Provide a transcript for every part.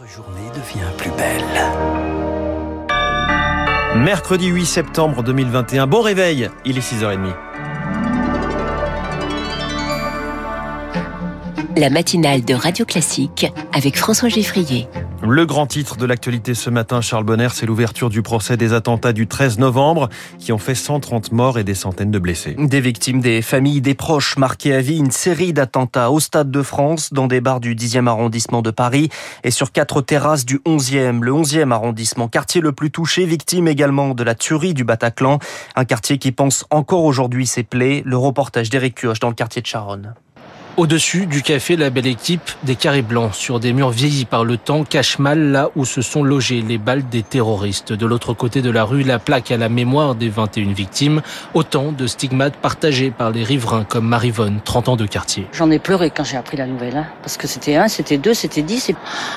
Votre journée devient plus belle. Mercredi 8 septembre 2021. Bon réveil, il est 6h30. La matinale de Radio Classique avec François Geffrier. Le grand titre de l'actualité ce matin, Charles Bonner, c'est l'ouverture du procès des attentats du 13 novembre qui ont fait 130 morts et des centaines de blessés. Des victimes, des familles, des proches marqués à vie, une série d'attentats au Stade de France, dans des bars du 10e arrondissement de Paris et sur quatre terrasses du 11e, le 11e arrondissement, quartier le plus touché, victime également de la tuerie du Bataclan, un quartier qui pense encore aujourd'hui ses plaies. Le reportage d'Éric Kioch dans le quartier de Charonne. Au-dessus du café La Belle Équipe, des carrés blancs sur des murs vieillis par le temps cachent mal là où se sont logées les balles des terroristes. De l'autre côté de la rue, la plaque à la mémoire des 21 victimes. Autant de stigmates partagés par les riverains comme Marivonne, 30 ans de quartier. J'en ai pleuré quand j'ai appris la nouvelle. Hein, parce que c'était un, c'était deux, c'était dix.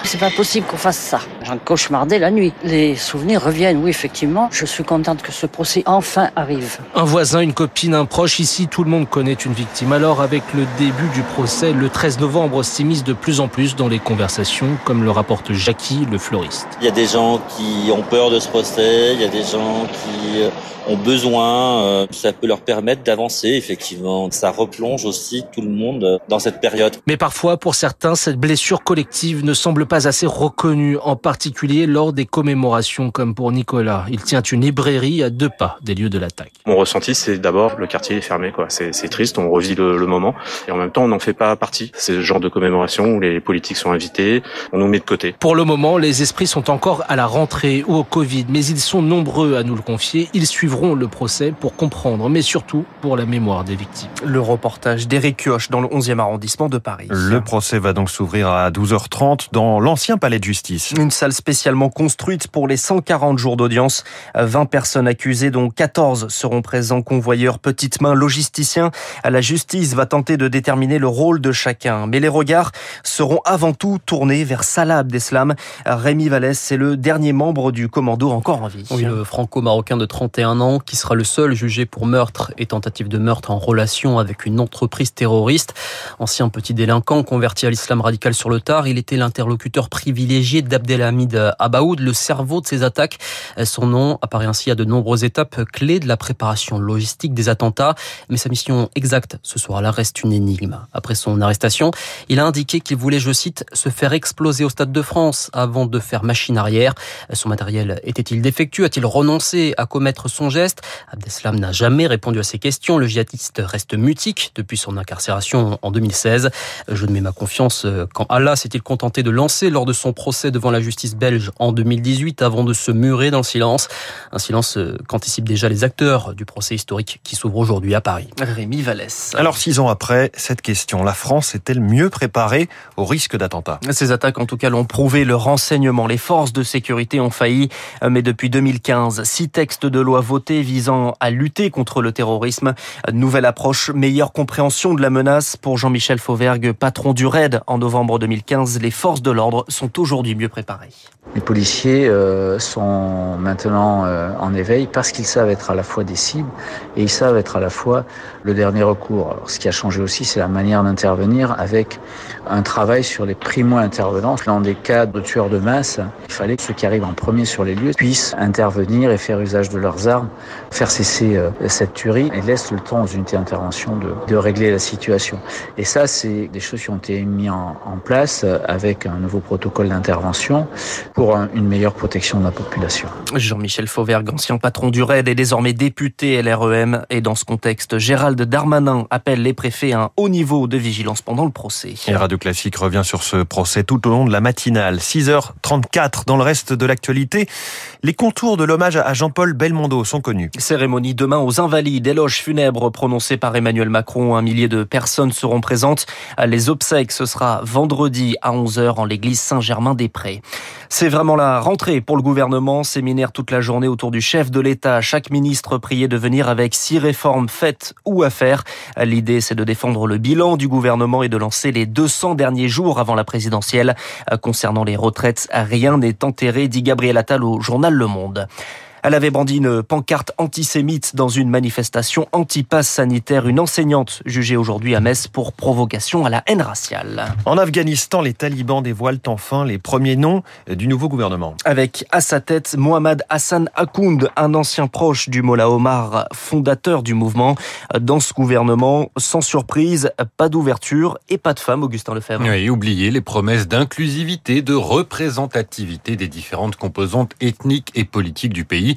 C'est pas possible qu'on fasse ça. J'en cauchemardais la nuit. Les souvenirs reviennent, oui, effectivement. Je suis contente que ce procès enfin arrive. Un voisin, une copine, un proche. Ici, tout le monde connaît une victime. Alors, avec le début du procès le 13 novembre s'immisce de plus en plus dans les conversations, comme le rapporte Jackie, le fleuriste. Il y a des gens qui ont peur de ce procès, il y a des gens qui euh, ont besoin, euh, ça peut leur permettre d'avancer effectivement. Ça replonge aussi tout le monde dans cette période. Mais parfois, pour certains, cette blessure collective ne semble pas assez reconnue, en particulier lors des commémorations comme pour Nicolas. Il tient une librairie à deux pas des lieux de l'attaque. Mon ressenti, c'est d'abord le quartier est fermé, quoi. C'est, triste, on revit le, moment, et en même temps, on n'en fait pas partie. C'est le genre de commémoration où les politiques sont invités, on nous met de côté. Pour le moment, les esprits sont encore à la rentrée ou au Covid, mais ils sont nombreux à nous le confier. Ils suivront le procès pour comprendre, mais surtout pour la mémoire des victimes. Le reportage d'Éric Kioch dans le 11e arrondissement de Paris. Le procès va donc s'ouvrir à 12h30 dans l'ancien palais de justice. Une salle spécialement construite pour les 140 jours d'audience. 20 personnes accusées, dont 14 seront présents, convoyeurs, petites mains, logisticiens. La justice va tenter de déterminer le rôle de chacun. Mais les regards seront avant tout tournés vers Salah Abdeslam. Rémi Vallès, c'est le dernier membre du commando encore en vie. Oui, le franco-marocain de 31 ans qui sera le seul jugé pour meurtre et tentative de meurtre en relation avec une entreprise terroriste. Ancien petit délinquant converti à l'islam radical sur le tard, il était l'interlocuteur privilégié d'Abdelhamid Abaoud, le cerveau de ces attaques. Son nom apparaît ainsi à de nombreuses étapes clés de la préparation logistique des attentats, mais sa mission exacte ce soir-là reste une énigme. Après son arrestation, il a indiqué qu'il voulait, je cite, se faire exploser au Stade de France avant de faire machine arrière. Son matériel était-il défectueux? A-t-il renoncé à commettre son geste? Abdeslam n'a jamais répondu à ces questions. Le djihadiste reste mutique depuis son incarcération en 2016. Je ne mets ma confiance quand Allah s'est-il contenté de lancer lors de son procès devant la justice belge en 2018 avant de se murer dans le silence? Un silence euh, qu'anticipent déjà les acteurs du procès historique qui s'ouvre aujourd'hui à Paris. Rémi Vallès. Alors six ans après, cette question, la France est-elle mieux préparée au risque d'attentat Ces attaques en tout cas l'ont prouvé, le renseignement, les forces de sécurité ont failli, mais depuis 2015, six textes de loi votés visant à lutter contre le terrorisme. Nouvelle approche, meilleure compréhension de la menace. Pour Jean-Michel Fauvergue, patron du RAID en novembre 2015, les forces de l'ordre sont aujourd'hui mieux préparées. Les policiers euh, sont maintenant euh, en éveil parce qu'ils savent être à la fois des cibles et ils savent être à la fois le dernier recours. Alors, ce qui a changé aussi, c'est la manière d'intervenir avec un travail sur les primo-intervenants. Dans des cas de tueurs de masse, il fallait que ceux qui arrivent en premier sur les lieux puissent intervenir et faire usage de leurs armes, faire cesser euh, cette tuerie et laissent le temps aux unités d'intervention de, régler la situation. Et ça, c'est des choses qui ont été mises en, place avec un nouveau protocole d'intervention pour une meilleure protection de la population. Jean-Michel Fauvergue, ancien patron du RAID, est désormais député LREM. Et dans ce contexte, Gérald Darmanin appelle les préfets à un haut niveau de vigilance pendant le procès. Et Radio Classique revient sur ce procès tout au long de la matinale. 6h34 dans le reste de l'actualité. Les contours de l'hommage à Jean-Paul Belmondo sont connus. Cérémonie demain aux Invalides, éloge funèbre prononcé par Emmanuel Macron. Un millier de personnes seront présentes. Les obsèques, ce sera vendredi à 11h en l'église Saint-Germain-des-Prés. C'est vraiment la rentrée pour le gouvernement. Séminaire toute la journée autour du chef de l'État. Chaque ministre prié de venir avec six réformes faites ou à faire. L'idée, c'est de défendre le bilan du gouvernement et de lancer les 200 derniers jours avant la présidentielle. Concernant les retraites, rien n'est enterré, dit Gabriel Attal au journal Le Monde. Elle avait brandi une pancarte antisémite dans une manifestation anti-pass sanitaire. Une enseignante jugée aujourd'hui à Metz pour provocation à la haine raciale. En Afghanistan, les talibans dévoilent enfin les premiers noms du nouveau gouvernement. Avec à sa tête Mohamed Hassan Akound, un ancien proche du Mollah Omar, fondateur du mouvement. Dans ce gouvernement, sans surprise, pas d'ouverture et pas de femme, Augustin Lefebvre. Et oubliez les promesses d'inclusivité, de représentativité des différentes composantes ethniques et politiques du pays.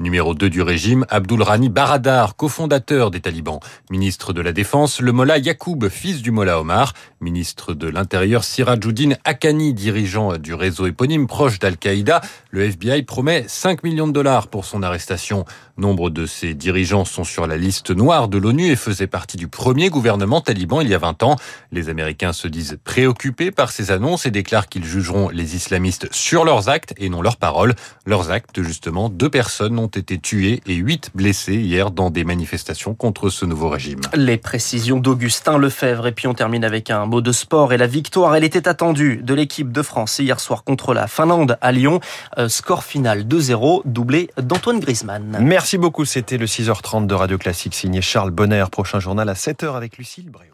Numéro 2 du régime, Abdul Rani Baradar, cofondateur des talibans. Ministre de la Défense, le Mollah Yacoub, fils du Mollah Omar. Ministre de l'Intérieur, Sirajuddin Akani, dirigeant du réseau éponyme proche d'Al-Qaïda. Le FBI promet 5 millions de dollars pour son arrestation. Nombre de ses dirigeants sont sur la liste noire de l'ONU et faisaient partie du premier gouvernement taliban il y a 20 ans. Les Américains se disent préoccupés par ces annonces et déclarent qu'ils jugeront les islamistes sur leurs actes et non leurs paroles. Leurs actes, justement, deux personnes ont été tuées et huit blessées hier dans des manifestations contre ce nouveau régime. Les précisions d'Augustin Lefebvre. Et puis on termine avec un mot de sport et la victoire. Elle était attendue de l'équipe de France hier soir contre la Finlande à Lyon. Euh, score final 2-0, doublé d'Antoine Griezmann. Merci beaucoup. C'était le 6h30 de Radio Classique signé Charles Bonner. Prochain journal à 7h avec Lucille Bréau.